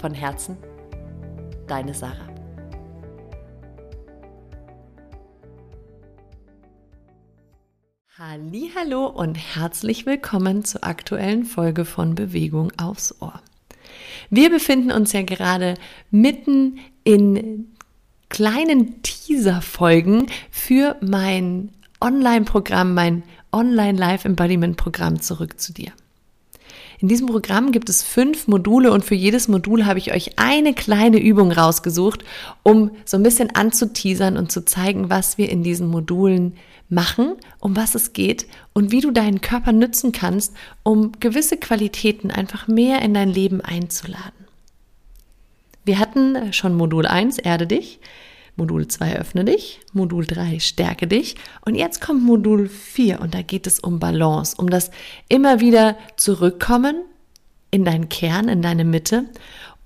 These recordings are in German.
Von Herzen, deine Sarah. Hallo und herzlich willkommen zur aktuellen Folge von Bewegung aufs Ohr. Wir befinden uns ja gerade mitten in kleinen Teaser-Folgen für mein Online-Programm, mein Online-Live-Embodiment-Programm zurück zu dir. In diesem Programm gibt es fünf Module und für jedes Modul habe ich euch eine kleine Übung rausgesucht, um so ein bisschen anzuteasern und zu zeigen, was wir in diesen Modulen machen, um was es geht und wie du deinen Körper nützen kannst, um gewisse Qualitäten einfach mehr in dein Leben einzuladen. Wir hatten schon Modul 1, Erde dich. Modul 2 öffne dich, Modul 3 stärke dich und jetzt kommt Modul 4 und da geht es um Balance, um das immer wieder zurückkommen in deinen Kern, in deine Mitte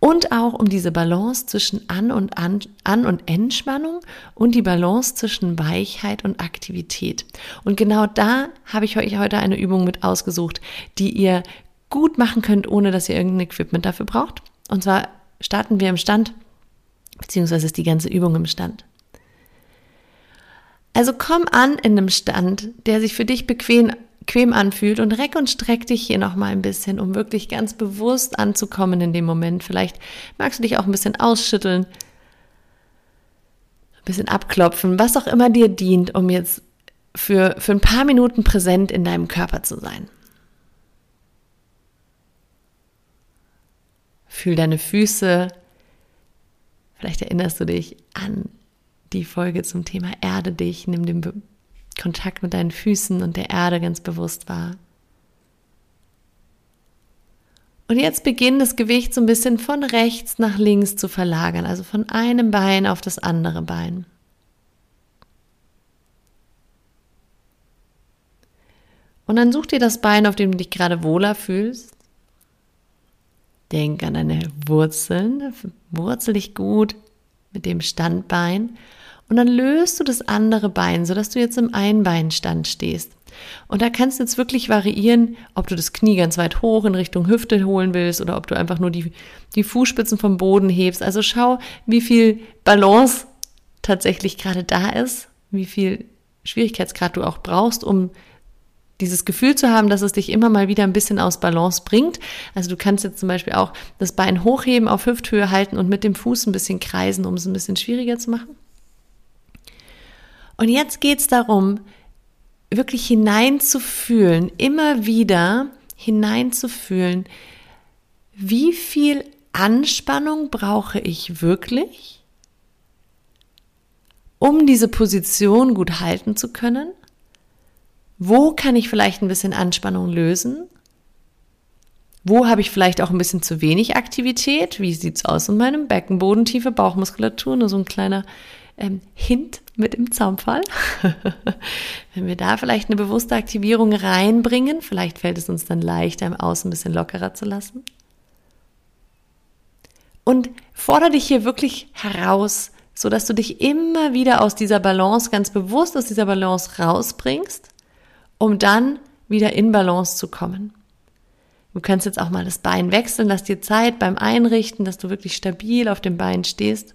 und auch um diese Balance zwischen An- und An-, An und Entspannung und die Balance zwischen Weichheit und Aktivität. Und genau da habe ich euch heute eine Übung mit ausgesucht, die ihr gut machen könnt, ohne dass ihr irgendein Equipment dafür braucht. Und zwar starten wir im Stand beziehungsweise ist die ganze Übung im Stand. Also komm an in einem Stand, der sich für dich bequem, bequem anfühlt und reck und streck dich hier noch mal ein bisschen, um wirklich ganz bewusst anzukommen in dem Moment. Vielleicht magst du dich auch ein bisschen ausschütteln, ein bisschen abklopfen, was auch immer dir dient, um jetzt für, für ein paar Minuten präsent in deinem Körper zu sein. Fühl deine Füße, Vielleicht erinnerst du dich an die Folge zum Thema Erde dich, nimm den Be Kontakt mit deinen Füßen und der Erde ganz bewusst wahr. Und jetzt beginnt das Gewicht so ein bisschen von rechts nach links zu verlagern, also von einem Bein auf das andere Bein. Und dann such dir das Bein, auf dem du dich gerade wohler fühlst. Denk an deine Wurzeln, wurzel dich gut mit dem Standbein und dann löst du das andere Bein, sodass du jetzt im Einbeinstand stehst. Und da kannst du jetzt wirklich variieren, ob du das Knie ganz weit hoch in Richtung Hüfte holen willst oder ob du einfach nur die, die Fußspitzen vom Boden hebst. Also schau, wie viel Balance tatsächlich gerade da ist, wie viel Schwierigkeitsgrad du auch brauchst, um dieses Gefühl zu haben, dass es dich immer mal wieder ein bisschen aus Balance bringt. Also du kannst jetzt zum Beispiel auch das Bein hochheben, auf Hüfthöhe halten und mit dem Fuß ein bisschen kreisen, um es ein bisschen schwieriger zu machen. Und jetzt geht es darum, wirklich hineinzufühlen, immer wieder hineinzufühlen, wie viel Anspannung brauche ich wirklich, um diese Position gut halten zu können wo kann ich vielleicht ein bisschen Anspannung lösen? Wo habe ich vielleicht auch ein bisschen zu wenig Aktivität? Wie sieht's aus in meinem Beckenboden, tiefe Bauchmuskulatur? Nur so ein kleiner ähm, Hint mit im Zaumfall. Wenn wir da vielleicht eine bewusste Aktivierung reinbringen, vielleicht fällt es uns dann leichter, im Außen ein bisschen lockerer zu lassen. Und fordere dich hier wirklich heraus, so dass du dich immer wieder aus dieser Balance, ganz bewusst aus dieser Balance rausbringst um dann wieder in Balance zu kommen. Du kannst jetzt auch mal das Bein wechseln, lass dir Zeit beim Einrichten, dass du wirklich stabil auf dem Bein stehst.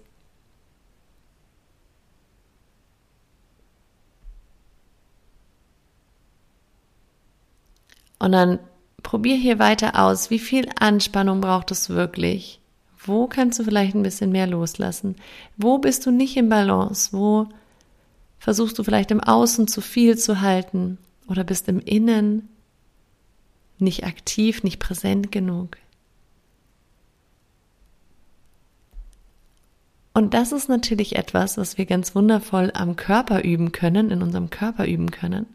Und dann probier hier weiter aus, wie viel Anspannung braucht es wirklich? Wo kannst du vielleicht ein bisschen mehr loslassen? Wo bist du nicht im Balance? Wo versuchst du vielleicht im Außen zu viel zu halten? Oder bist im Innen nicht aktiv, nicht präsent genug. Und das ist natürlich etwas, was wir ganz wundervoll am Körper üben können, in unserem Körper üben können.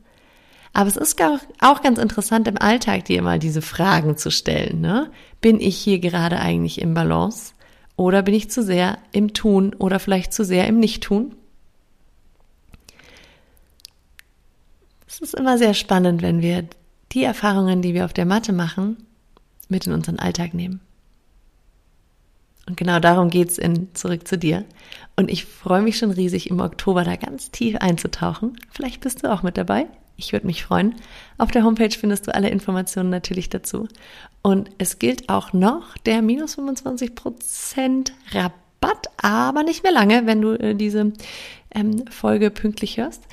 Aber es ist auch ganz interessant im Alltag, dir mal diese Fragen zu stellen. Ne? Bin ich hier gerade eigentlich im Balance? Oder bin ich zu sehr im Tun oder vielleicht zu sehr im Nicht-Tun? Es ist immer sehr spannend, wenn wir die Erfahrungen, die wir auf der Matte machen, mit in unseren Alltag nehmen. Und genau darum geht's in Zurück zu dir. Und ich freue mich schon riesig, im Oktober da ganz tief einzutauchen. Vielleicht bist du auch mit dabei. Ich würde mich freuen. Auf der Homepage findest du alle Informationen natürlich dazu. Und es gilt auch noch der minus 25% Rabatt, aber nicht mehr lange, wenn du äh, diese ähm, Folge pünktlich hörst.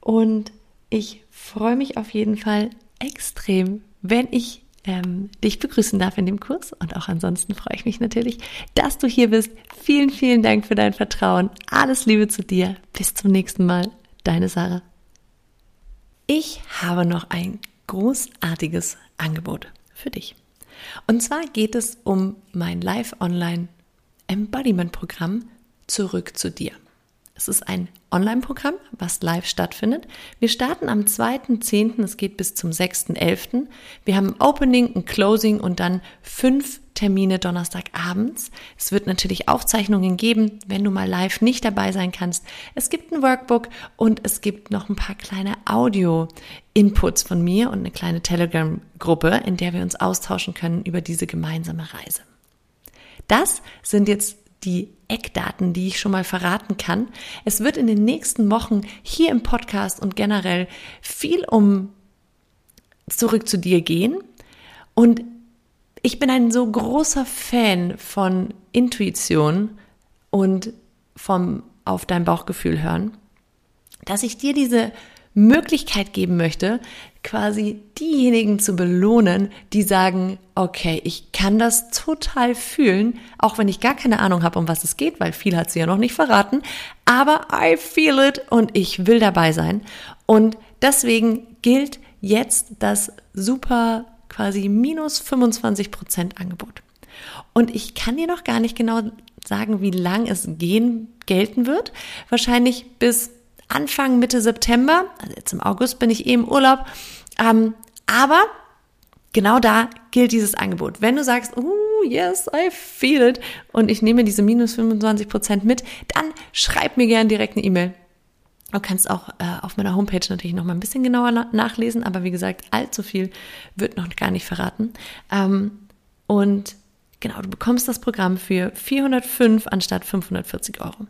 Und ich freue mich auf jeden Fall extrem, wenn ich ähm, dich begrüßen darf in dem Kurs. Und auch ansonsten freue ich mich natürlich, dass du hier bist. Vielen, vielen Dank für dein Vertrauen. Alles Liebe zu dir. Bis zum nächsten Mal. Deine Sarah. Ich habe noch ein großartiges Angebot für dich. Und zwar geht es um mein Live-Online Embodiment-Programm Zurück zu dir. Es ist ein Online-Programm, was live stattfindet. Wir starten am 2.10., es geht bis zum 6.11. Wir haben ein Opening, ein Closing und dann fünf Termine Donnerstagabends. Es wird natürlich Aufzeichnungen geben, wenn du mal live nicht dabei sein kannst. Es gibt ein Workbook und es gibt noch ein paar kleine Audio-Inputs von mir und eine kleine Telegram-Gruppe, in der wir uns austauschen können über diese gemeinsame Reise. Das sind jetzt die Eckdaten, die ich schon mal verraten kann. Es wird in den nächsten Wochen hier im Podcast und generell viel um zurück zu dir gehen. Und ich bin ein so großer Fan von Intuition und vom auf dein Bauchgefühl hören, dass ich dir diese Möglichkeit geben möchte, quasi diejenigen zu belohnen, die sagen, okay, ich kann das total fühlen, auch wenn ich gar keine Ahnung habe, um was es geht, weil viel hat sie ja noch nicht verraten, aber I feel it und ich will dabei sein. Und deswegen gilt jetzt das super quasi minus 25 Prozent Angebot. Und ich kann dir noch gar nicht genau sagen, wie lang es gehen, gelten wird. Wahrscheinlich bis Anfang, Mitte September, also jetzt im August bin ich eh im Urlaub, ähm, aber genau da gilt dieses Angebot. Wenn du sagst, oh yes, I feel it und ich nehme diese minus 25 Prozent mit, dann schreib mir gerne direkt eine E-Mail. Du kannst auch äh, auf meiner Homepage natürlich noch mal ein bisschen genauer na nachlesen, aber wie gesagt, allzu viel wird noch gar nicht verraten. Ähm, und genau, du bekommst das Programm für 405 anstatt 540 Euro.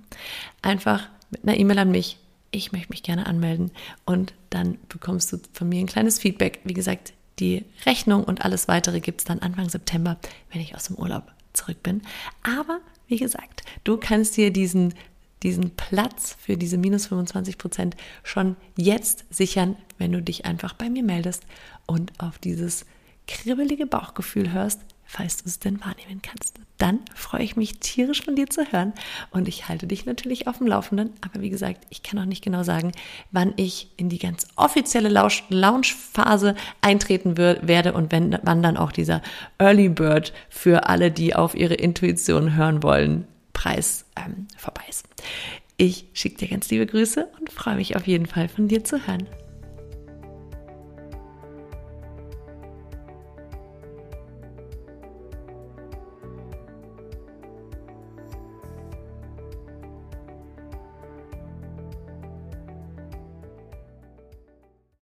Einfach mit einer E-Mail an mich ich möchte mich gerne anmelden und dann bekommst du von mir ein kleines Feedback. Wie gesagt, die Rechnung und alles weitere gibt es dann Anfang September, wenn ich aus dem Urlaub zurück bin. Aber wie gesagt, du kannst dir diesen, diesen Platz für diese minus 25 Prozent schon jetzt sichern, wenn du dich einfach bei mir meldest und auf dieses kribbelige Bauchgefühl hörst, falls du es denn wahrnehmen kannst. Dann freue ich mich tierisch von dir zu hören und ich halte dich natürlich auf dem Laufenden. Aber wie gesagt, ich kann auch nicht genau sagen, wann ich in die ganz offizielle Launch-Phase eintreten werde und wenn, wann dann auch dieser Early Bird für alle, die auf ihre Intuition hören wollen, Preis ähm, vorbei ist. Ich schicke dir ganz liebe Grüße und freue mich auf jeden Fall von dir zu hören.